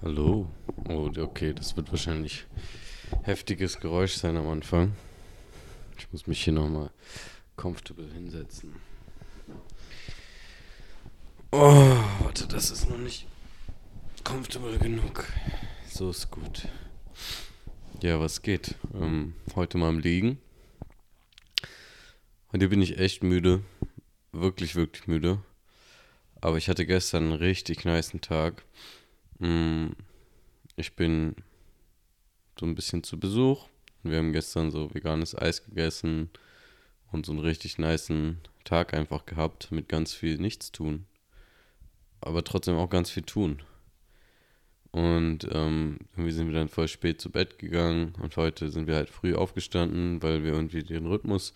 Hallo. Oh, okay, das wird wahrscheinlich heftiges Geräusch sein am Anfang. Ich muss mich hier nochmal comfortable hinsetzen. Oh, warte, das ist noch nicht comfortable genug. So ist gut. Ja, was geht? Ähm, heute mal am Liegen. Heute bin ich echt müde. Wirklich, wirklich müde. Aber ich hatte gestern einen richtig niceen Tag. Mm, ich bin so ein bisschen zu Besuch. Wir haben gestern so veganes Eis gegessen und so einen richtig niceen Tag einfach gehabt mit ganz viel Nichtstun. Aber trotzdem auch ganz viel tun. Und ähm, irgendwie sind wir dann voll spät zu Bett gegangen und heute sind wir halt früh aufgestanden, weil wir irgendwie den Rhythmus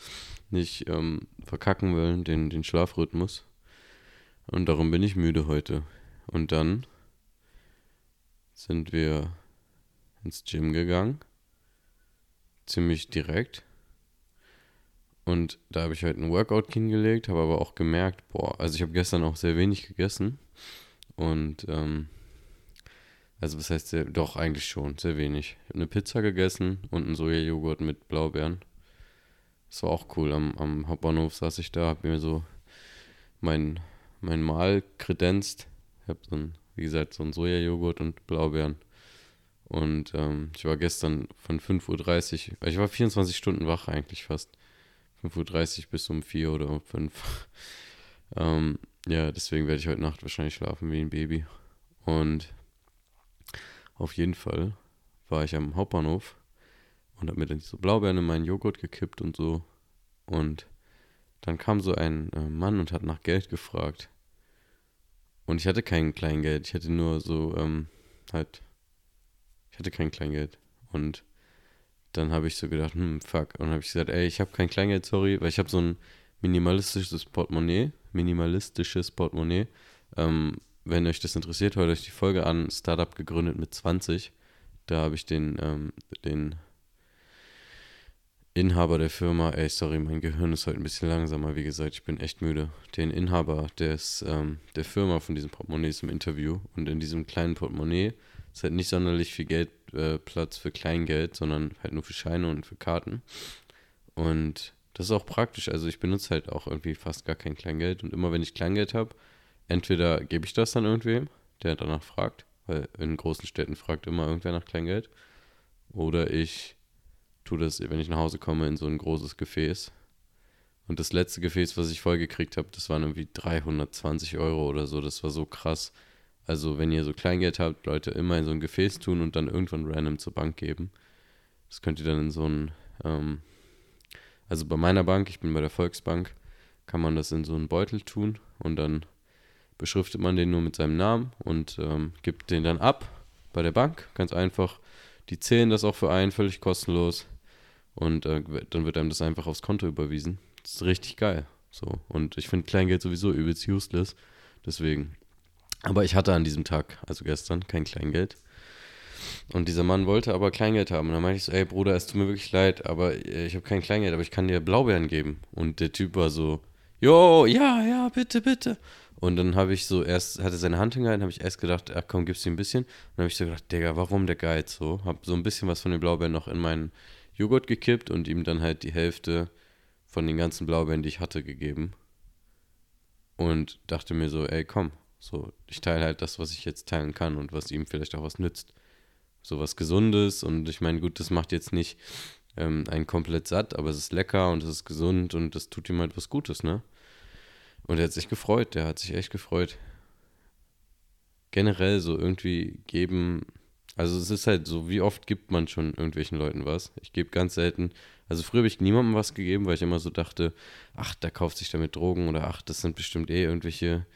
nicht ähm, verkacken wollen, den, den Schlafrhythmus. Und darum bin ich müde heute. Und dann sind wir ins Gym gegangen. Ziemlich direkt. Und da habe ich heute ein Workout hingelegt, habe aber auch gemerkt, boah, also ich habe gestern auch sehr wenig gegessen. Und, ähm, also was heißt sehr, doch eigentlich schon, sehr wenig. Ich habe eine Pizza gegessen und einen Sojajoghurt mit Blaubeeren. Das war auch cool. Am, am Hauptbahnhof saß ich da, habe mir so mein, mein Mahl kredenzt. Ich habe so ein wie gesagt, so ein Sojajoghurt und Blaubeeren. Und ähm, ich war gestern von 5.30 Uhr, ich war 24 Stunden wach eigentlich fast. 5.30 Uhr bis um 4 oder um 5. ähm, ja, deswegen werde ich heute Nacht wahrscheinlich schlafen wie ein Baby. Und auf jeden Fall war ich am Hauptbahnhof und habe mir dann so Blaubeeren in meinen Joghurt gekippt und so. Und dann kam so ein äh, Mann und hat nach Geld gefragt. Und ich hatte kein Kleingeld. Ich hatte nur so, ähm, halt, ich hatte kein Kleingeld. Und dann habe ich so gedacht, hm, fuck. Und dann habe ich gesagt, ey, ich habe kein Kleingeld, sorry, weil ich habe so ein minimalistisches Portemonnaie. Minimalistisches Portemonnaie. Ähm, wenn euch das interessiert, hört euch die Folge an. Startup gegründet mit 20. Da habe ich den, ähm, den Inhaber der Firma, ey, sorry, mein Gehirn ist heute ein bisschen langsamer, wie gesagt, ich bin echt müde. Den Inhaber des, ähm, der Firma von diesem Portemonnaie ist im Interview und in diesem kleinen Portemonnaie ist halt nicht sonderlich viel Geld, äh, Platz für Kleingeld, sondern halt nur für Scheine und für Karten. Und das ist auch praktisch, also ich benutze halt auch irgendwie fast gar kein Kleingeld und immer wenn ich Kleingeld habe, entweder gebe ich das dann irgendwem, der danach fragt, weil in großen Städten fragt immer irgendwer nach Kleingeld, oder ich tue das, wenn ich nach Hause komme, in so ein großes Gefäß. Und das letzte Gefäß, was ich voll gekriegt habe, das waren irgendwie 320 Euro oder so. Das war so krass. Also, wenn ihr so Kleingeld habt, Leute, immer in so ein Gefäß tun und dann irgendwann random zur Bank geben. Das könnt ihr dann in so ein, ähm, also bei meiner Bank, ich bin bei der Volksbank, kann man das in so einen Beutel tun und dann beschriftet man den nur mit seinem Namen und ähm, gibt den dann ab bei der Bank. Ganz einfach. Die zählen das auch für einen völlig kostenlos. Und äh, dann wird einem das einfach aufs Konto überwiesen. Das ist richtig geil. So. Und ich finde Kleingeld sowieso übelst useless. Deswegen. Aber ich hatte an diesem Tag, also gestern, kein Kleingeld. Und dieser Mann wollte aber Kleingeld haben. Und dann meinte ich so, ey Bruder, es tut mir wirklich leid, aber äh, ich habe kein Kleingeld, aber ich kann dir Blaubeeren geben. Und der Typ war so, jo, ja, ja, bitte, bitte. Und dann habe ich so erst, hatte seine Hand hingehalten, habe ich erst gedacht, ach komm, gib's ihm ein bisschen. Und dann habe ich so gedacht, Digga, warum der Geiz so? Habe so ein bisschen was von den Blaubeeren noch in meinen Joghurt gekippt und ihm dann halt die Hälfte von den ganzen Blaubeeren, die ich hatte, gegeben. Und dachte mir so, ey, komm, so, ich teile halt das, was ich jetzt teilen kann und was ihm vielleicht auch was nützt. So was Gesundes und ich meine, gut, das macht jetzt nicht ähm, einen komplett satt, aber es ist lecker und es ist gesund und das tut ihm halt was Gutes, ne? Und er hat sich gefreut, der hat sich echt gefreut. Generell so irgendwie geben also es ist halt so, wie oft gibt man schon irgendwelchen Leuten was? Ich gebe ganz selten, also früher habe ich niemandem was gegeben, weil ich immer so dachte, ach, der kauft sich damit Drogen oder ach, das sind bestimmt eh irgendwelche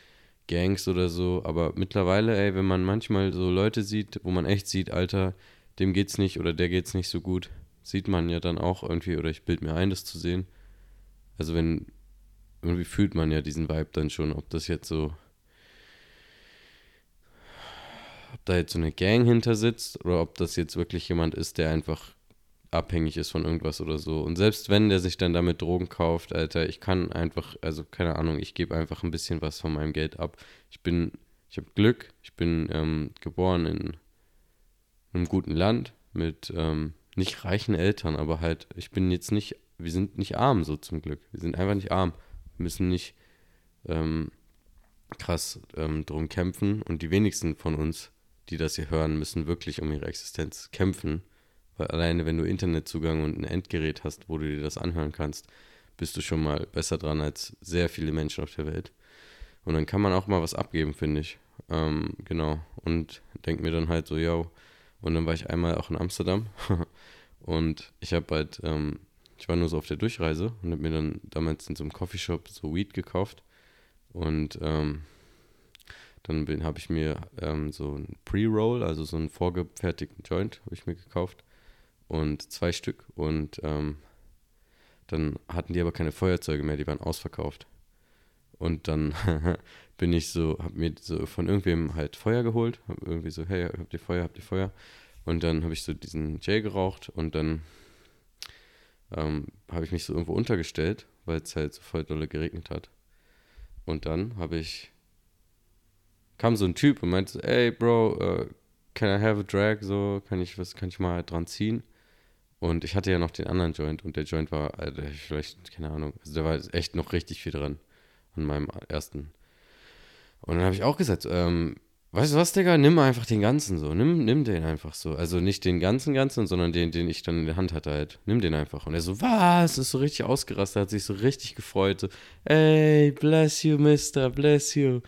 Gangs oder so. Aber mittlerweile, ey, wenn man manchmal so Leute sieht, wo man echt sieht, Alter, dem geht's nicht oder der geht's nicht so gut, sieht man ja dann auch irgendwie, oder ich bild mir ein, das zu sehen. Also wenn, irgendwie fühlt man ja diesen Vibe dann schon, ob das jetzt so ob da jetzt so eine Gang hinter sitzt oder ob das jetzt wirklich jemand ist, der einfach abhängig ist von irgendwas oder so. Und selbst wenn der sich dann damit Drogen kauft, Alter, ich kann einfach, also keine Ahnung, ich gebe einfach ein bisschen was von meinem Geld ab. Ich bin, ich habe Glück, ich bin ähm, geboren in einem guten Land mit ähm, nicht reichen Eltern, aber halt, ich bin jetzt nicht, wir sind nicht arm so zum Glück. Wir sind einfach nicht arm. Wir müssen nicht ähm, krass ähm, drum kämpfen und die wenigsten von uns, die das hier hören, müssen wirklich um ihre Existenz kämpfen. Weil alleine, wenn du Internetzugang und ein Endgerät hast, wo du dir das anhören kannst, bist du schon mal besser dran als sehr viele Menschen auf der Welt. Und dann kann man auch mal was abgeben, finde ich. Ähm, genau. Und denke mir dann halt so, yo. Und dann war ich einmal auch in Amsterdam. und ich habe halt, ähm, ich war nur so auf der Durchreise und habe mir dann damals in so einem Coffeeshop so Weed gekauft. Und ähm, dann habe ich mir ähm, so ein Pre-Roll, also so einen vorgefertigten Joint, habe ich mir gekauft. Und zwei Stück. Und ähm, dann hatten die aber keine Feuerzeuge mehr, die waren ausverkauft. Und dann bin ich so, hab mir so von irgendwem halt Feuer geholt, hab irgendwie so, hey, habt ihr Feuer, habt ihr Feuer? Und dann habe ich so diesen J geraucht und dann ähm, habe ich mich so irgendwo untergestellt, weil es halt so voll dolle geregnet hat. Und dann habe ich, kam so ein Typ und meinte ey, Bro, uh, can I have a drag? So, kann ich, was kann ich mal dran ziehen? Und ich hatte ja noch den anderen Joint und der Joint war, Alter, vielleicht, keine Ahnung, also da war echt noch richtig viel dran an meinem ersten. Und dann habe ich auch gesagt, ähm, weißt du was, Digga, nimm einfach den ganzen so, nimm, nimm den einfach so. Also nicht den ganzen ganzen, sondern den, den ich dann in der Hand hatte halt. Nimm den einfach. Und er so, was? Ist so richtig ausgerastet, hat sich so richtig gefreut. So, ey, bless you, Mister, bless you.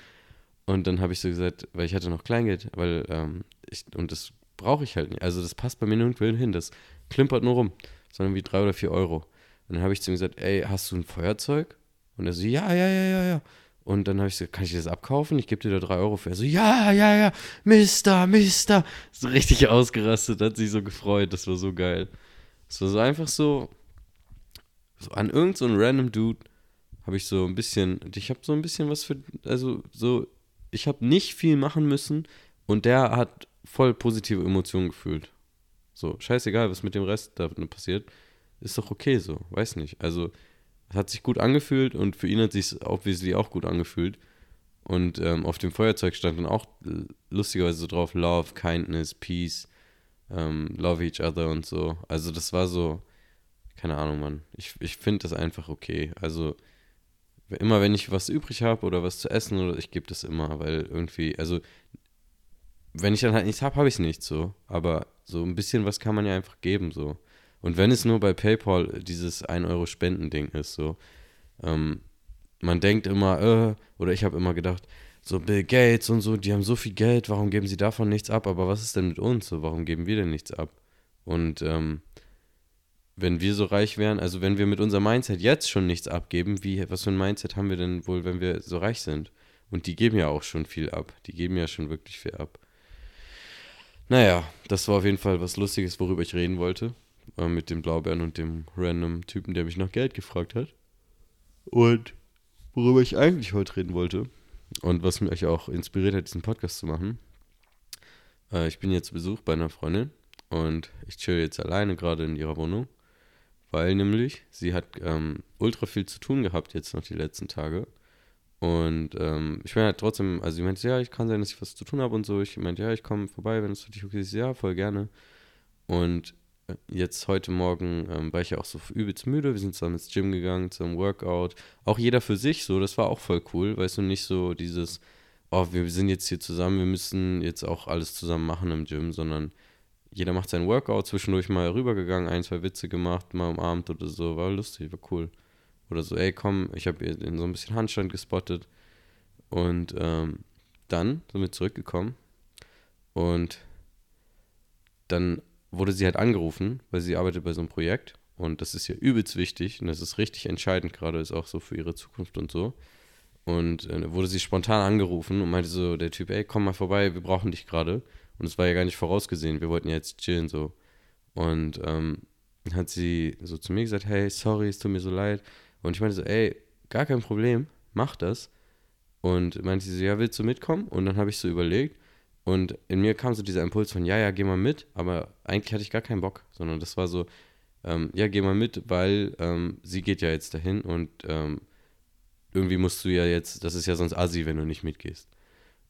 Und dann habe ich so gesagt, weil ich hatte noch Kleingeld, weil, ähm, ich, und das brauche ich halt nicht. Also das passt bei mir nirgendwo hin, das klimpert nur rum, sondern wie drei oder vier Euro. Und dann habe ich zu ihm gesagt, ey, hast du ein Feuerzeug? Und er so, ja, ja, ja, ja, ja. Und dann habe ich so, kann ich das abkaufen? Ich gebe dir da drei Euro für. Er so, ja, ja, ja, Mister, Mister. So richtig ausgerastet, hat sich so gefreut. Das war so geil. Es war so einfach so, so an irgendeinen so random Dude habe ich so ein bisschen, ich habe so ein bisschen was für, also so, ich habe nicht viel machen müssen und der hat voll positive Emotionen gefühlt. So, scheißegal, was mit dem Rest da passiert, ist doch okay so, weiß nicht. Also, es hat sich gut angefühlt und für ihn hat sich obviously auch gut angefühlt. Und ähm, auf dem Feuerzeug stand dann auch lustigerweise so drauf: Love, Kindness, Peace, ähm, Love each other und so. Also, das war so, keine Ahnung, Mann. Ich, ich finde das einfach okay. Also, immer wenn ich was übrig habe oder was zu essen oder ich gebe das immer, weil irgendwie, also, wenn ich dann halt nichts habe, habe ich es nicht so. Aber so ein bisschen was kann man ja einfach geben, so. Und wenn es nur bei PayPal dieses 1-Euro-Spenden-Ding ist, so, ähm, man denkt immer, äh, oder ich habe immer gedacht, so Bill Gates und so, die haben so viel Geld, warum geben sie davon nichts ab? Aber was ist denn mit uns? So, warum geben wir denn nichts ab? Und ähm, wenn wir so reich wären, also wenn wir mit unserem Mindset jetzt schon nichts abgeben, wie, was für ein Mindset haben wir denn wohl, wenn wir so reich sind? Und die geben ja auch schon viel ab. Die geben ja schon wirklich viel ab. Naja, das war auf jeden Fall was Lustiges, worüber ich reden wollte. Äh, mit dem Blaubeeren und dem random Typen, der mich nach Geld gefragt hat. Und worüber ich eigentlich heute reden wollte und was mich auch inspiriert hat, diesen Podcast zu machen. Äh, ich bin jetzt zu Besuch bei einer Freundin und ich chill jetzt alleine gerade in ihrer Wohnung, weil nämlich sie hat ähm, ultra viel zu tun gehabt jetzt noch die letzten Tage. Und ähm, ich meine halt trotzdem, also sie meinte, ja, ich kann sein, dass ich was zu tun habe und so. Ich meinte, ja, ich komme vorbei, wenn es für dich okay ist. Ja, voll gerne. Und jetzt heute Morgen ähm, war ich ja auch so übelst müde. Wir sind zusammen ins Gym gegangen, zum Workout. Auch jeder für sich so, das war auch voll cool. Weißt du, nicht so dieses, oh, wir sind jetzt hier zusammen, wir müssen jetzt auch alles zusammen machen im Gym, sondern jeder macht seinen Workout, zwischendurch mal rübergegangen, ein, zwei Witze gemacht, mal umarmt oder so. War lustig, war cool. Oder so, ey, komm, ich habe in so ein bisschen Handstand gespottet. Und ähm, dann sind wir zurückgekommen. Und dann wurde sie halt angerufen, weil sie arbeitet bei so einem Projekt und das ist ja übelst wichtig und das ist richtig entscheidend gerade, ist auch so für ihre Zukunft und so. Und äh, wurde sie spontan angerufen und meinte so, der Typ, ey, komm mal vorbei, wir brauchen dich gerade. Und es war ja gar nicht vorausgesehen, wir wollten ja jetzt chillen so. Und ähm, hat sie so zu mir gesagt, hey, sorry, es tut mir so leid. Und ich meinte so, ey, gar kein Problem, mach das. Und meinte sie so, ja, willst du mitkommen? Und dann habe ich so überlegt und in mir kam so dieser Impuls von, ja, ja, geh mal mit, aber eigentlich hatte ich gar keinen Bock, sondern das war so, ähm, ja, geh mal mit, weil ähm, sie geht ja jetzt dahin und ähm, irgendwie musst du ja jetzt, das ist ja sonst assi, wenn du nicht mitgehst.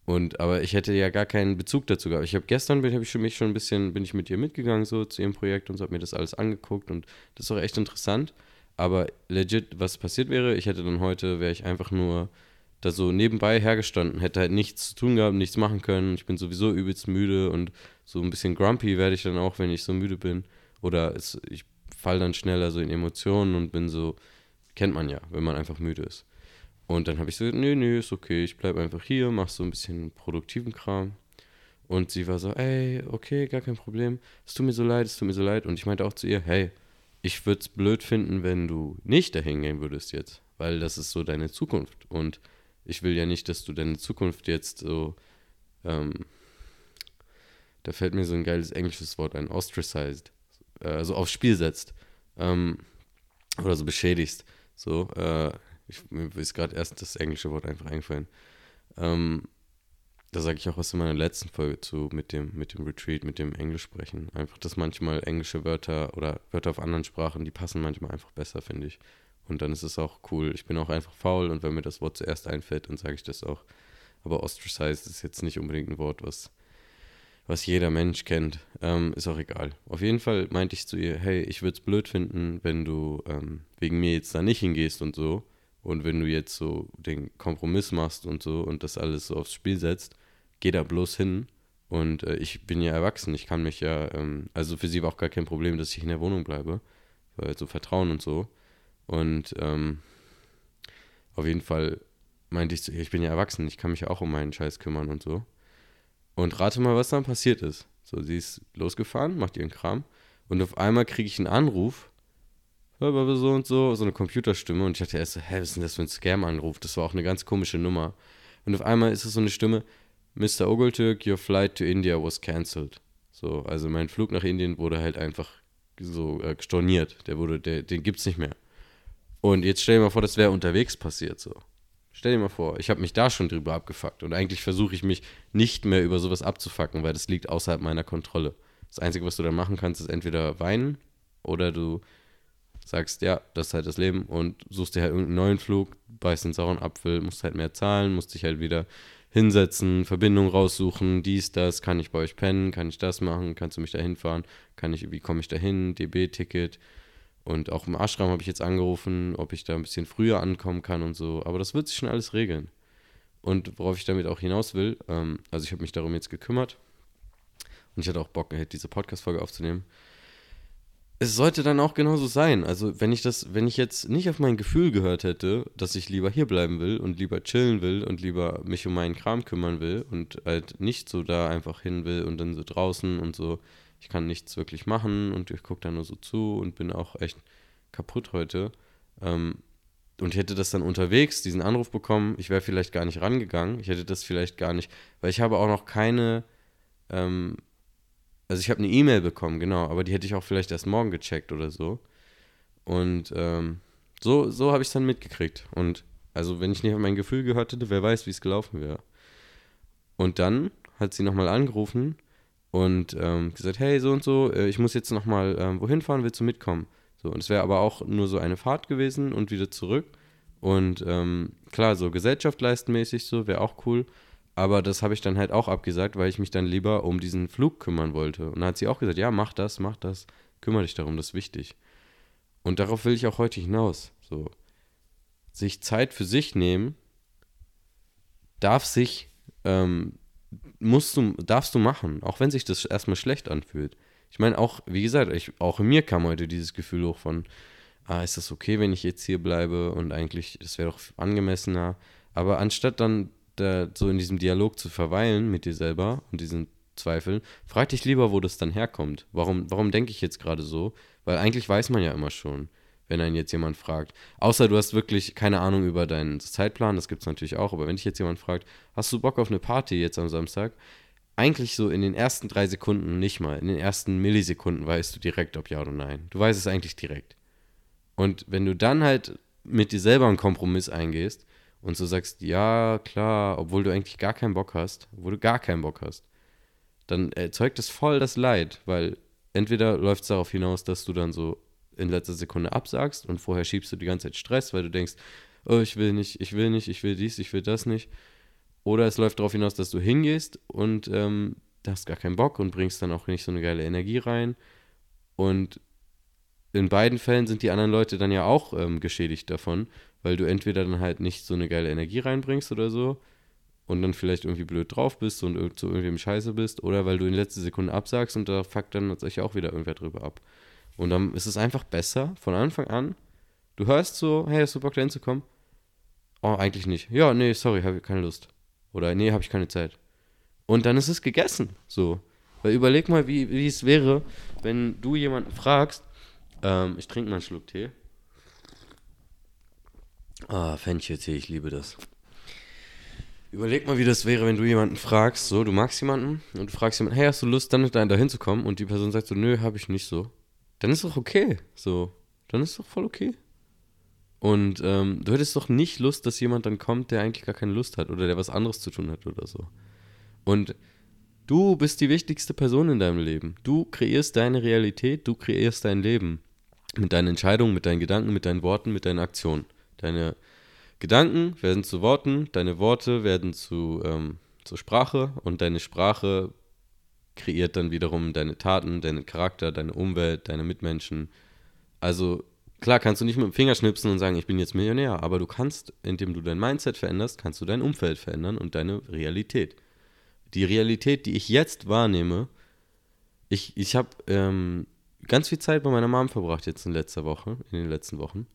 Und, aber ich hätte ja gar keinen Bezug dazu gehabt. Ich habe gestern bin, hab ich mich schon ein bisschen, bin ich mit ihr mitgegangen, so zu ihrem Projekt und so, habe mir das alles angeguckt und das ist auch echt interessant. Aber legit, was passiert wäre, ich hätte dann heute, wäre ich einfach nur da so nebenbei hergestanden, hätte halt nichts zu tun gehabt, nichts machen können. Ich bin sowieso übelst müde und so ein bisschen grumpy werde ich dann auch, wenn ich so müde bin. Oder es, ich falle dann schneller so in Emotionen und bin so, kennt man ja, wenn man einfach müde ist. Und dann habe ich so, nee, nee, ist okay, ich bleibe einfach hier, mach so ein bisschen produktiven Kram. Und sie war so, ey, okay, gar kein Problem. Es tut mir so leid, es tut mir so leid. Und ich meinte auch zu ihr, hey, ich würde es blöd finden, wenn du nicht dahin gehen würdest jetzt, weil das ist so deine Zukunft. Und ich will ja nicht, dass du deine Zukunft jetzt so, ähm, da fällt mir so ein geiles englisches Wort ein, ostracized, äh, also aufs Spiel setzt. Ähm, oder so beschädigst. So, äh, ich, mir ist gerade erst das englische Wort einfach eingefallen. Ähm, da sage ich auch was in meiner letzten Folge zu, mit dem, mit dem Retreat, mit dem Englisch sprechen. Einfach, dass manchmal englische Wörter oder Wörter auf anderen Sprachen, die passen manchmal einfach besser, finde ich. Und dann ist es auch cool. Ich bin auch einfach faul und wenn mir das Wort zuerst einfällt, dann sage ich das auch. Aber ostracized ist jetzt nicht unbedingt ein Wort, was, was jeder Mensch kennt. Ähm, ist auch egal. Auf jeden Fall meinte ich zu ihr, hey, ich würde es blöd finden, wenn du ähm, wegen mir jetzt da nicht hingehst und so. Und wenn du jetzt so den Kompromiss machst und so und das alles so aufs Spiel setzt, geh da bloß hin. Und äh, ich bin ja erwachsen, ich kann mich ja, ähm, also für sie war auch gar kein Problem, dass ich in der Wohnung bleibe, weil so Vertrauen und so. Und ähm, auf jeden Fall meinte ich ich bin ja erwachsen, ich kann mich ja auch um meinen Scheiß kümmern und so. Und rate mal, was dann passiert ist. So, sie ist losgefahren, macht ihren Kram und auf einmal kriege ich einen Anruf so und so, so eine Computerstimme. Und ich dachte erst so, hä, was ist denn das für ein Scam-Anruf? Das war auch eine ganz komische Nummer. Und auf einmal ist es so eine Stimme, Mr. Ogultürk, your flight to India was cancelled. So, also mein Flug nach Indien wurde halt einfach so äh, storniert. Der wurde, der, den gibt's nicht mehr. Und jetzt stell dir mal vor, das wäre unterwegs passiert so. Stell dir mal vor, ich habe mich da schon drüber abgefuckt. Und eigentlich versuche ich mich nicht mehr über sowas abzufacken, weil das liegt außerhalb meiner Kontrolle. Das Einzige, was du da machen kannst, ist entweder weinen oder du sagst, ja, das ist halt das Leben und suchst dir halt irgendeinen neuen Flug, beißt den sauren Apfel, musst halt mehr zahlen, musst dich halt wieder hinsetzen, Verbindung raussuchen, dies, das, kann ich bei euch pennen, kann ich das machen, kannst du mich da hinfahren, kann ich, wie komme ich da hin, DB-Ticket und auch im Ashram habe ich jetzt angerufen, ob ich da ein bisschen früher ankommen kann und so, aber das wird sich schon alles regeln. Und worauf ich damit auch hinaus will, ähm, also ich habe mich darum jetzt gekümmert und ich hatte auch Bock, halt diese Podcast-Folge aufzunehmen es sollte dann auch genauso sein. Also, wenn ich das, wenn ich jetzt nicht auf mein Gefühl gehört hätte, dass ich lieber hier bleiben will und lieber chillen will und lieber mich um meinen Kram kümmern will und halt nicht so da einfach hin will und dann so draußen und so, ich kann nichts wirklich machen und ich gucke da nur so zu und bin auch echt kaputt heute. Ähm, und ich hätte das dann unterwegs, diesen Anruf bekommen, ich wäre vielleicht gar nicht rangegangen. Ich hätte das vielleicht gar nicht, weil ich habe auch noch keine ähm, also ich habe eine E-Mail bekommen, genau, aber die hätte ich auch vielleicht erst morgen gecheckt oder so. Und ähm, so, so habe ich es dann mitgekriegt. Und also wenn ich nicht auf mein Gefühl gehört hätte, wer weiß, wie es gelaufen wäre. Und dann hat sie nochmal angerufen und ähm, gesagt, hey, so und so, äh, ich muss jetzt nochmal ähm, wohin fahren, willst du mitkommen? So, und es wäre aber auch nur so eine Fahrt gewesen und wieder zurück. Und ähm, klar, so gesellschaftleistenmäßig so, wäre auch cool. Aber das habe ich dann halt auch abgesagt, weil ich mich dann lieber um diesen Flug kümmern wollte. Und dann hat sie auch gesagt, ja, mach das, mach das, kümmere dich darum, das ist wichtig. Und darauf will ich auch heute hinaus. So, sich Zeit für sich nehmen, darf sich, ähm, musst du, darfst du machen, auch wenn sich das erstmal schlecht anfühlt. Ich meine, auch, wie gesagt, ich, auch in mir kam heute dieses Gefühl hoch von, ah, ist das okay, wenn ich jetzt hier bleibe und eigentlich, das wäre doch angemessener. Aber anstatt dann da so in diesem Dialog zu verweilen mit dir selber und diesen Zweifeln, frag dich lieber, wo das dann herkommt. Warum, warum denke ich jetzt gerade so? Weil eigentlich weiß man ja immer schon, wenn einen jetzt jemand fragt. Außer du hast wirklich keine Ahnung über deinen Zeitplan, das gibt es natürlich auch, aber wenn dich jetzt jemand fragt, hast du Bock auf eine Party jetzt am Samstag? Eigentlich so in den ersten drei Sekunden nicht mal, in den ersten Millisekunden weißt du direkt, ob ja oder nein. Du weißt es eigentlich direkt. Und wenn du dann halt mit dir selber einen Kompromiss eingehst, und so sagst, ja, klar, obwohl du eigentlich gar keinen Bock hast, obwohl du gar keinen Bock hast, dann erzeugt es voll das Leid, weil entweder läuft es darauf hinaus, dass du dann so in letzter Sekunde absagst und vorher schiebst du die ganze Zeit Stress, weil du denkst, oh, ich will nicht, ich will nicht, ich will dies, ich will das nicht. Oder es läuft darauf hinaus, dass du hingehst und ähm, hast gar keinen Bock und bringst dann auch nicht so eine geile Energie rein. Und in beiden Fällen sind die anderen Leute dann ja auch ähm, geschädigt davon, weil du entweder dann halt nicht so eine geile Energie reinbringst oder so und dann vielleicht irgendwie blöd drauf bist und zu irgendwem scheiße bist oder weil du in letzter Sekunde absagst und da fuckt dann sich auch wieder irgendwer drüber ab. Und dann ist es einfach besser, von Anfang an, du hörst so, hey, hast du Bock da hinzukommen? Oh, eigentlich nicht. Ja, nee, sorry, habe ich keine Lust. Oder nee, habe ich keine Zeit. Und dann ist es gegessen, so. Weil überleg mal, wie, wie es wäre, wenn du jemanden fragst, ähm, ich trinke mal einen Schluck Tee. Ah, Fencheltee, ich liebe das. Überleg mal, wie das wäre, wenn du jemanden fragst, so, du magst jemanden und du fragst jemanden, hey, hast du Lust, dann da hinzukommen? Und die Person sagt so, nö, habe ich nicht so. Dann ist doch okay, so. Dann ist doch voll okay. Und ähm, du hättest doch nicht Lust, dass jemand dann kommt, der eigentlich gar keine Lust hat oder der was anderes zu tun hat oder so. Und du bist die wichtigste Person in deinem Leben. Du kreierst deine Realität, du kreierst dein Leben. Mit deinen Entscheidungen, mit deinen Gedanken, mit deinen Worten, mit deinen Aktionen. Deine Gedanken werden zu Worten, deine Worte werden zu, ähm, zur Sprache und deine Sprache kreiert dann wiederum deine Taten, deinen Charakter, deine Umwelt, deine Mitmenschen. Also klar kannst du nicht mit dem Finger schnipsen und sagen, ich bin jetzt Millionär, aber du kannst, indem du dein Mindset veränderst, kannst du dein Umfeld verändern und deine Realität. Die Realität, die ich jetzt wahrnehme, ich, ich habe ähm, ganz viel Zeit bei meiner Mom verbracht jetzt in letzter Woche, in den letzten Wochen.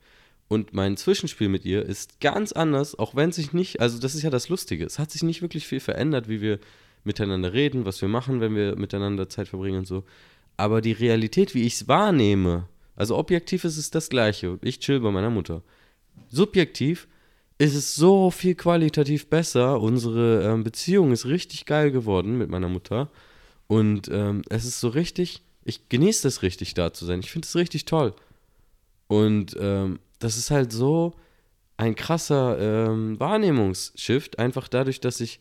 Und mein Zwischenspiel mit ihr ist ganz anders, auch wenn sich nicht, also das ist ja das Lustige, es hat sich nicht wirklich viel verändert, wie wir miteinander reden, was wir machen, wenn wir miteinander Zeit verbringen und so. Aber die Realität, wie ich es wahrnehme, also objektiv ist es das Gleiche. Ich chill bei meiner Mutter. Subjektiv ist es so viel qualitativ besser. Unsere ähm, Beziehung ist richtig geil geworden mit meiner Mutter. Und ähm, es ist so richtig, ich genieße das richtig, da zu sein. Ich finde es richtig toll. Und ähm, das ist halt so ein krasser ähm, Wahrnehmungsshift, einfach dadurch, dass ich,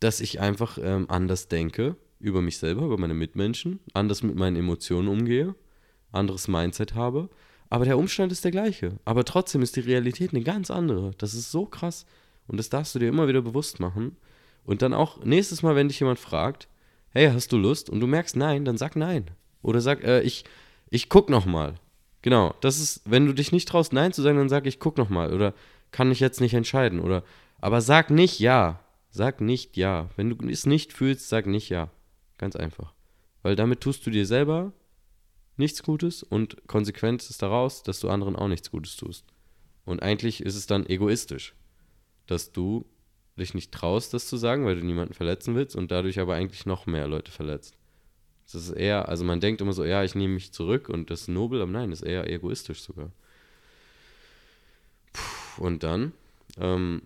dass ich einfach ähm, anders denke über mich selber, über meine Mitmenschen, anders mit meinen Emotionen umgehe, anderes Mindset habe. Aber der Umstand ist der gleiche. Aber trotzdem ist die Realität eine ganz andere. Das ist so krass. Und das darfst du dir immer wieder bewusst machen. Und dann auch nächstes Mal, wenn dich jemand fragt, hey, hast du Lust? Und du merkst nein, dann sag nein. Oder sag, äh, ich, ich guck noch mal. Genau, das ist, wenn du dich nicht traust, Nein zu sagen, dann sag ich, guck nochmal oder kann ich jetzt nicht entscheiden oder, aber sag nicht Ja. Sag nicht Ja. Wenn du es nicht fühlst, sag nicht Ja. Ganz einfach. Weil damit tust du dir selber nichts Gutes und konsequent ist daraus, dass du anderen auch nichts Gutes tust. Und eigentlich ist es dann egoistisch, dass du dich nicht traust, das zu sagen, weil du niemanden verletzen willst und dadurch aber eigentlich noch mehr Leute verletzt. Das ist eher, also man denkt immer so, ja, ich nehme mich zurück und das ist nobel, aber nein, das ist eher egoistisch sogar. Puh, und dann ähm,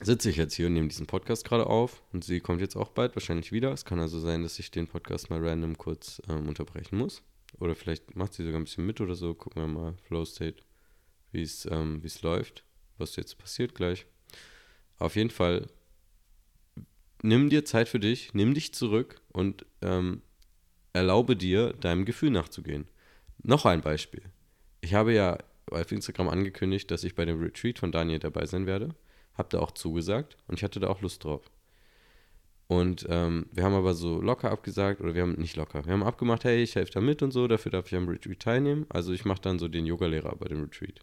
sitze ich jetzt hier und nehme diesen Podcast gerade auf und sie kommt jetzt auch bald wahrscheinlich wieder. Es kann also sein, dass ich den Podcast mal random kurz ähm, unterbrechen muss. Oder vielleicht macht sie sogar ein bisschen mit oder so. Gucken wir mal, Flow State, wie es ähm, läuft, was jetzt passiert gleich. Auf jeden Fall, nimm dir Zeit für dich, nimm dich zurück und ähm, erlaube dir, deinem Gefühl nachzugehen. Noch ein Beispiel. Ich habe ja auf Instagram angekündigt, dass ich bei dem Retreat von Daniel dabei sein werde. Hab da auch zugesagt und ich hatte da auch Lust drauf. Und ähm, wir haben aber so locker abgesagt, oder wir haben nicht locker, wir haben abgemacht, hey, ich helfe da mit und so, dafür darf ich am Retreat teilnehmen. Also ich mache dann so den Yogalehrer bei dem Retreat.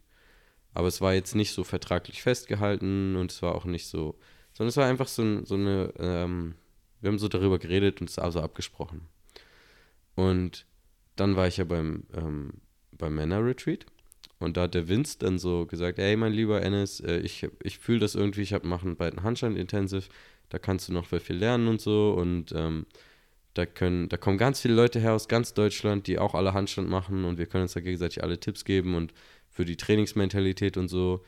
Aber es war jetzt nicht so vertraglich festgehalten und es war auch nicht so, sondern es war einfach so, so eine, ähm, wir haben so darüber geredet und es also abgesprochen. Und dann war ich ja beim, ähm, beim Männer-Retreat. Und da hat der Vince dann so gesagt, ey, mein lieber Ennis, äh, ich, ich fühle das irgendwie, ich habe machen bald einen Handstand-Intensive, da kannst du noch viel lernen und so. Und ähm, da, können, da kommen ganz viele Leute her aus ganz Deutschland, die auch alle Handstand machen und wir können uns da gegenseitig alle Tipps geben und für die Trainingsmentalität und so.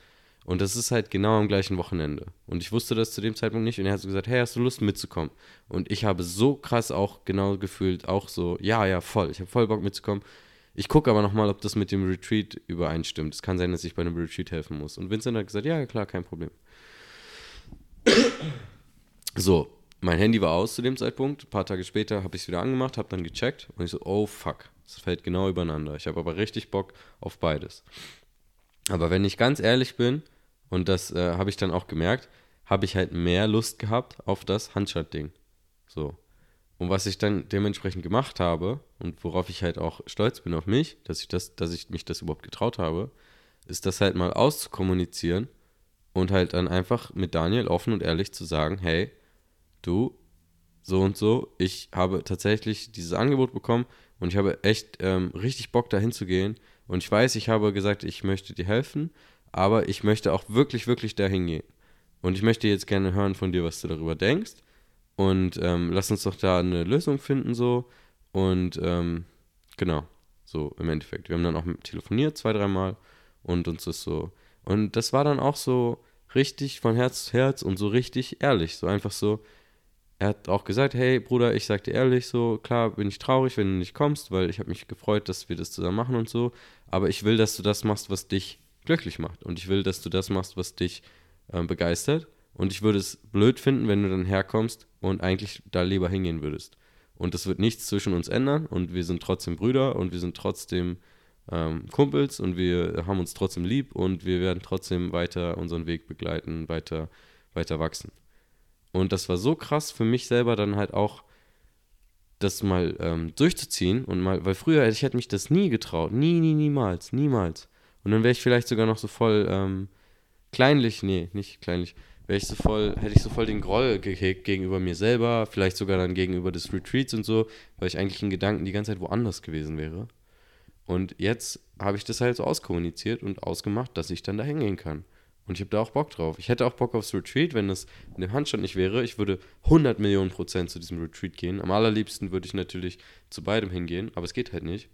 Und das ist halt genau am gleichen Wochenende. Und ich wusste das zu dem Zeitpunkt nicht. Und er hat so gesagt, hey, hast du Lust mitzukommen? Und ich habe so krass auch genau gefühlt, auch so, ja, ja, voll. Ich habe voll Bock mitzukommen. Ich gucke aber nochmal, ob das mit dem Retreat übereinstimmt. Es kann sein, dass ich bei einem Retreat helfen muss. Und Vincent hat gesagt, ja, klar, kein Problem. So, mein Handy war aus zu dem Zeitpunkt. Ein paar Tage später habe ich es wieder angemacht, habe dann gecheckt und ich so, oh fuck, das fällt genau übereinander. Ich habe aber richtig Bock auf beides. Aber wenn ich ganz ehrlich bin, und das äh, habe ich dann auch gemerkt, habe ich halt mehr Lust gehabt auf das Handschaltding. So. Und was ich dann dementsprechend gemacht habe und worauf ich halt auch stolz bin auf mich, dass ich das, dass ich mich das überhaupt getraut habe, ist das halt mal auszukommunizieren und halt dann einfach mit Daniel offen und ehrlich zu sagen, hey, du, so und so, ich habe tatsächlich dieses Angebot bekommen und ich habe echt ähm, richtig Bock dahin zu gehen und ich weiß, ich habe gesagt, ich möchte dir helfen, aber ich möchte auch wirklich, wirklich dahin gehen. Und ich möchte jetzt gerne hören von dir, was du darüber denkst. Und ähm, lass uns doch da eine Lösung finden, so. Und ähm, genau, so im Endeffekt. Wir haben dann auch telefoniert zwei, dreimal und uns ist so. Und das war dann auch so richtig von Herz zu Herz und so richtig ehrlich. So einfach so. Er hat auch gesagt, hey Bruder, ich sag dir ehrlich, so klar bin ich traurig, wenn du nicht kommst, weil ich habe mich gefreut, dass wir das zusammen machen und so. Aber ich will, dass du das machst, was dich glücklich macht. Und ich will, dass du das machst, was dich äh, begeistert. Und ich würde es blöd finden, wenn du dann herkommst und eigentlich da lieber hingehen würdest. Und das wird nichts zwischen uns ändern und wir sind trotzdem Brüder und wir sind trotzdem ähm, Kumpels und wir haben uns trotzdem lieb und wir werden trotzdem weiter unseren Weg begleiten, weiter, weiter wachsen. Und das war so krass für mich selber dann halt auch, das mal ähm, durchzuziehen und mal, weil früher, ich hätte mich das nie getraut, nie, nie, niemals, niemals. Und dann wäre ich vielleicht sogar noch so voll ähm, kleinlich, nee, nicht kleinlich, wäre ich so voll, hätte ich so voll den Groll gehegt gegenüber mir selber, vielleicht sogar dann gegenüber des Retreats und so, weil ich eigentlich in Gedanken die ganze Zeit woanders gewesen wäre. Und jetzt habe ich das halt so auskommuniziert und ausgemacht, dass ich dann da hingehen kann. Und ich habe da auch Bock drauf. Ich hätte auch Bock aufs Retreat, wenn das in dem Handstand nicht wäre. Ich würde 100 Millionen Prozent zu diesem Retreat gehen. Am allerliebsten würde ich natürlich zu beidem hingehen, aber es geht halt nicht.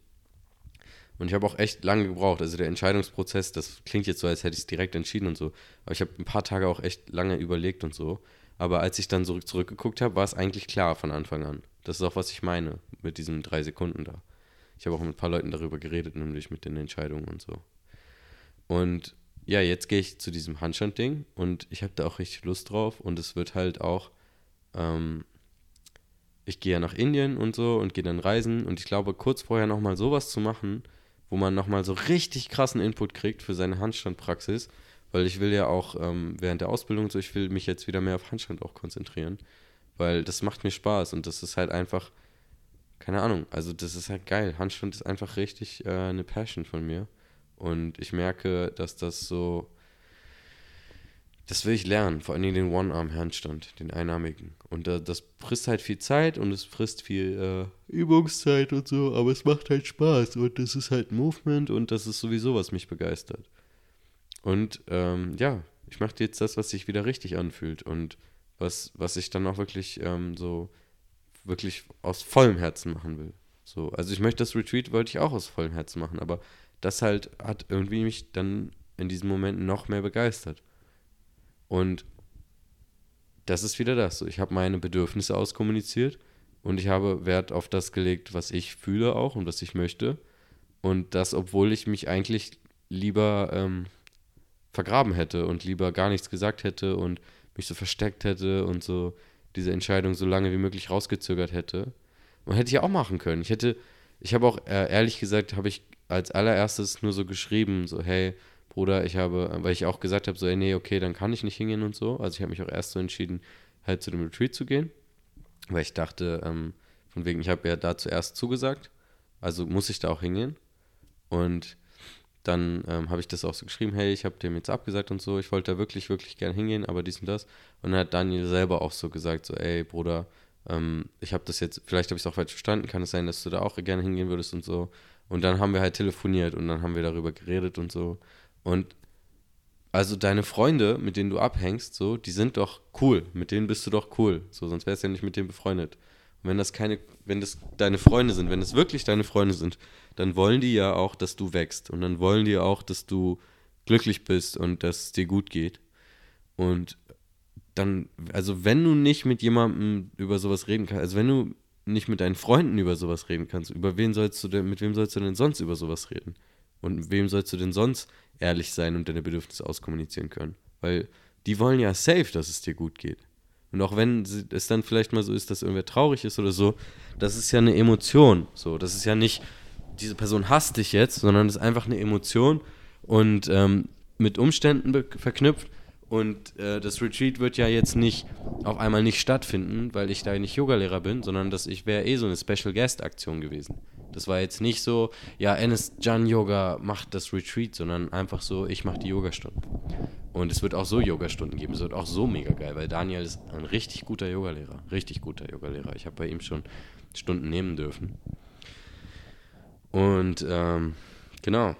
Und ich habe auch echt lange gebraucht. Also der Entscheidungsprozess, das klingt jetzt so, als hätte ich es direkt entschieden und so. Aber ich habe ein paar Tage auch echt lange überlegt und so. Aber als ich dann zurück zurückgeguckt habe, war es eigentlich klar von Anfang an. Das ist auch, was ich meine mit diesen drei Sekunden da. Ich habe auch mit ein paar Leuten darüber geredet, nämlich mit den Entscheidungen und so. Und ja, jetzt gehe ich zu diesem Handstand-Ding und ich habe da auch richtig Lust drauf und es wird halt auch, ähm, ich gehe ja nach Indien und so und gehe dann reisen und ich glaube, kurz vorher nochmal sowas zu machen, wo man nochmal so richtig krassen Input kriegt für seine Handstandpraxis, weil ich will ja auch ähm, während der Ausbildung so, ich will mich jetzt wieder mehr auf Handstand auch konzentrieren, weil das macht mir Spaß und das ist halt einfach, keine Ahnung, also das ist halt geil. Handstand ist einfach richtig äh, eine Passion von mir und ich merke, dass das so das will ich lernen, vor allem den One-Arm-Handstand, den einarmigen. Und äh, das frisst halt viel Zeit und es frisst viel äh, Übungszeit und so, aber es macht halt Spaß und das ist halt Movement und das ist sowieso, was mich begeistert. Und ähm, ja, ich mache jetzt das, was sich wieder richtig anfühlt und was, was ich dann auch wirklich ähm, so wirklich aus vollem Herzen machen will. So, also ich möchte das Retreat wollte ich auch aus vollem Herzen machen, aber das halt hat irgendwie mich dann in diesem Moment noch mehr begeistert. Und das ist wieder das. Ich habe meine Bedürfnisse auskommuniziert und ich habe Wert auf das gelegt, was ich fühle auch und was ich möchte. Und das, obwohl ich mich eigentlich lieber ähm, vergraben hätte und lieber gar nichts gesagt hätte und mich so versteckt hätte und so diese Entscheidung so lange wie möglich rausgezögert hätte. Und hätte ich auch machen können. Ich hätte, ich habe auch äh, ehrlich gesagt, habe ich als allererstes nur so geschrieben, so hey, Bruder, ich habe, weil ich auch gesagt habe, so, ey, nee, okay, dann kann ich nicht hingehen und so. Also ich habe mich auch erst so entschieden, halt zu dem Retreat zu gehen, weil ich dachte, ähm, von wegen, ich habe ja da zuerst zugesagt, also muss ich da auch hingehen. Und dann ähm, habe ich das auch so geschrieben, hey, ich habe dem jetzt abgesagt und so, ich wollte da wirklich, wirklich gern hingehen, aber dies und das. Und dann hat Daniel selber auch so gesagt, so, ey, Bruder, ähm, ich habe das jetzt, vielleicht habe ich es auch falsch verstanden, kann es sein, dass du da auch gerne hingehen würdest und so. Und dann haben wir halt telefoniert und dann haben wir darüber geredet und so. Und also deine Freunde, mit denen du abhängst, so, die sind doch cool. Mit denen bist du doch cool. So, sonst wärst du ja nicht mit denen befreundet. Und wenn das keine, wenn das deine Freunde sind, wenn es wirklich deine Freunde sind, dann wollen die ja auch, dass du wächst. Und dann wollen die auch, dass du glücklich bist und dass es dir gut geht. Und dann, also wenn du nicht mit jemandem über sowas reden kannst, also wenn du nicht mit deinen Freunden über sowas reden kannst, über wen sollst du denn, mit wem sollst du denn sonst über sowas reden? Und wem sollst du denn sonst ehrlich sein und deine Bedürfnisse auskommunizieren können? Weil die wollen ja safe, dass es dir gut geht. Und auch wenn es dann vielleicht mal so ist, dass irgendwer traurig ist oder so, das ist ja eine Emotion. So, das ist ja nicht, diese Person hasst dich jetzt, sondern es ist einfach eine Emotion und ähm, mit Umständen verknüpft. Und äh, das Retreat wird ja jetzt nicht auf einmal nicht stattfinden, weil ich da nicht Yogalehrer bin, sondern dass ich wäre eh so eine Special Guest Aktion gewesen. Das war jetzt nicht so, ja, Enes Jan Yoga macht das Retreat, sondern einfach so, ich mache die Yogastunden. Und es wird auch so Yogastunden geben. Es wird auch so mega geil, weil Daniel ist ein richtig guter Yogalehrer. Richtig guter Yogalehrer. Ich habe bei ihm schon Stunden nehmen dürfen. Und ähm, genau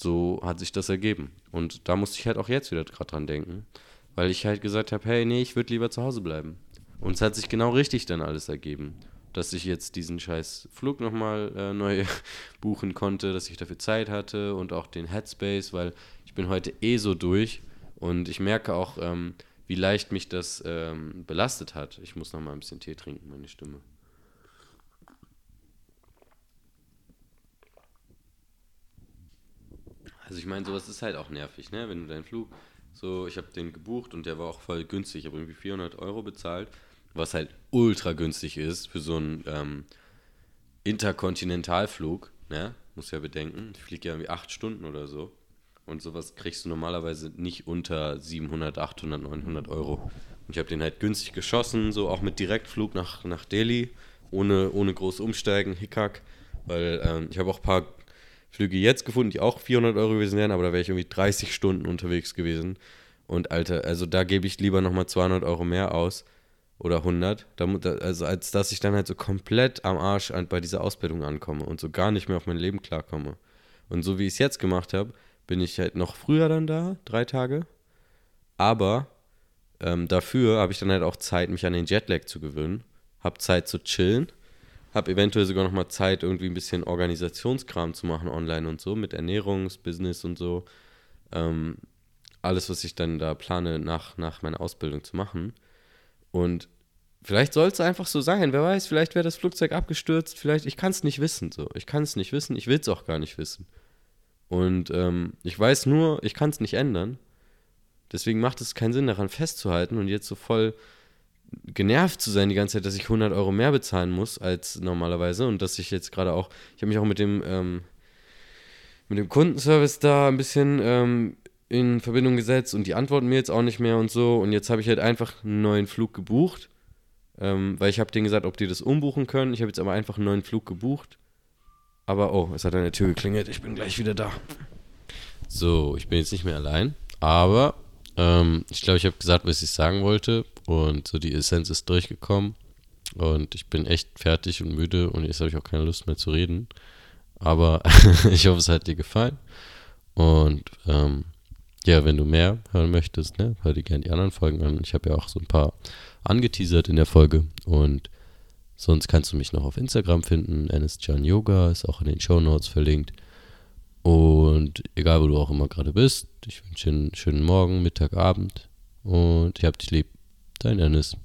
so hat sich das ergeben. Und da musste ich halt auch jetzt wieder gerade dran denken, weil ich halt gesagt habe, hey, nee, ich würde lieber zu Hause bleiben. Und es hat sich genau richtig dann alles ergeben, dass ich jetzt diesen scheiß Flug nochmal äh, neu buchen konnte, dass ich dafür Zeit hatte und auch den Headspace, weil ich bin heute eh so durch und ich merke auch, ähm, wie leicht mich das ähm, belastet hat. Ich muss nochmal ein bisschen Tee trinken, meine Stimme. Also ich meine, sowas ist halt auch nervig, ne? Wenn du deinen Flug, so, ich habe den gebucht und der war auch voll günstig. Ich habe irgendwie 400 Euro bezahlt, was halt ultra günstig ist für so einen ähm, Interkontinentalflug, ne? Muss ja bedenken. Ich fliege ja irgendwie acht Stunden oder so. Und sowas kriegst du normalerweise nicht unter 700, 800, 900 Euro. Und ich habe den halt günstig geschossen, so auch mit Direktflug nach, nach Delhi, ohne, ohne groß umsteigen, Hickhack. Weil ähm, ich habe auch ein paar Flüge jetzt gefunden, die auch 400 Euro gewesen wären, aber da wäre ich irgendwie 30 Stunden unterwegs gewesen. Und Alter, also da gebe ich lieber nochmal 200 Euro mehr aus oder 100, also als dass ich dann halt so komplett am Arsch bei dieser Ausbildung ankomme und so gar nicht mehr auf mein Leben klarkomme. Und so wie ich es jetzt gemacht habe, bin ich halt noch früher dann da, drei Tage. Aber ähm, dafür habe ich dann halt auch Zeit, mich an den Jetlag zu gewöhnen, habe Zeit zu chillen habe eventuell sogar noch mal Zeit, irgendwie ein bisschen Organisationskram zu machen online und so, mit Ernährungsbusiness und so. Ähm, alles, was ich dann da plane, nach, nach meiner Ausbildung zu machen. Und vielleicht soll es einfach so sein. Wer weiß, vielleicht wäre das Flugzeug abgestürzt. Vielleicht, ich kann es nicht wissen. So. Ich kann es nicht wissen. Ich will es auch gar nicht wissen. Und ähm, ich weiß nur, ich kann es nicht ändern. Deswegen macht es keinen Sinn, daran festzuhalten und jetzt so voll genervt zu sein die ganze Zeit, dass ich 100 Euro mehr bezahlen muss als normalerweise und dass ich jetzt gerade auch, ich habe mich auch mit dem, ähm, mit dem Kundenservice da ein bisschen ähm, in Verbindung gesetzt und die antworten mir jetzt auch nicht mehr und so und jetzt habe ich halt einfach einen neuen Flug gebucht, ähm, weil ich habe denen gesagt, ob die das umbuchen können. Ich habe jetzt aber einfach einen neuen Flug gebucht. Aber oh, es hat an der Tür geklingelt, ich bin gleich wieder da. So, ich bin jetzt nicht mehr allein, aber ähm, ich glaube, ich habe gesagt, was ich sagen wollte und so die Essenz ist durchgekommen. Und ich bin echt fertig und müde und jetzt habe ich auch keine Lust mehr zu reden. Aber ich hoffe, es hat dir gefallen. Und ähm, ja, wenn du mehr hören möchtest, ne, hör dir gerne die anderen Folgen an. Ich habe ja auch so ein paar angeteasert in der Folge. Und sonst kannst du mich noch auf Instagram finden. John Yoga ist auch in den Show Notes verlinkt. Und egal, wo du auch immer gerade bist, ich wünsche dir einen schönen Morgen, Mittag, Abend. Und ich hab dich lieb. Dein Ennis.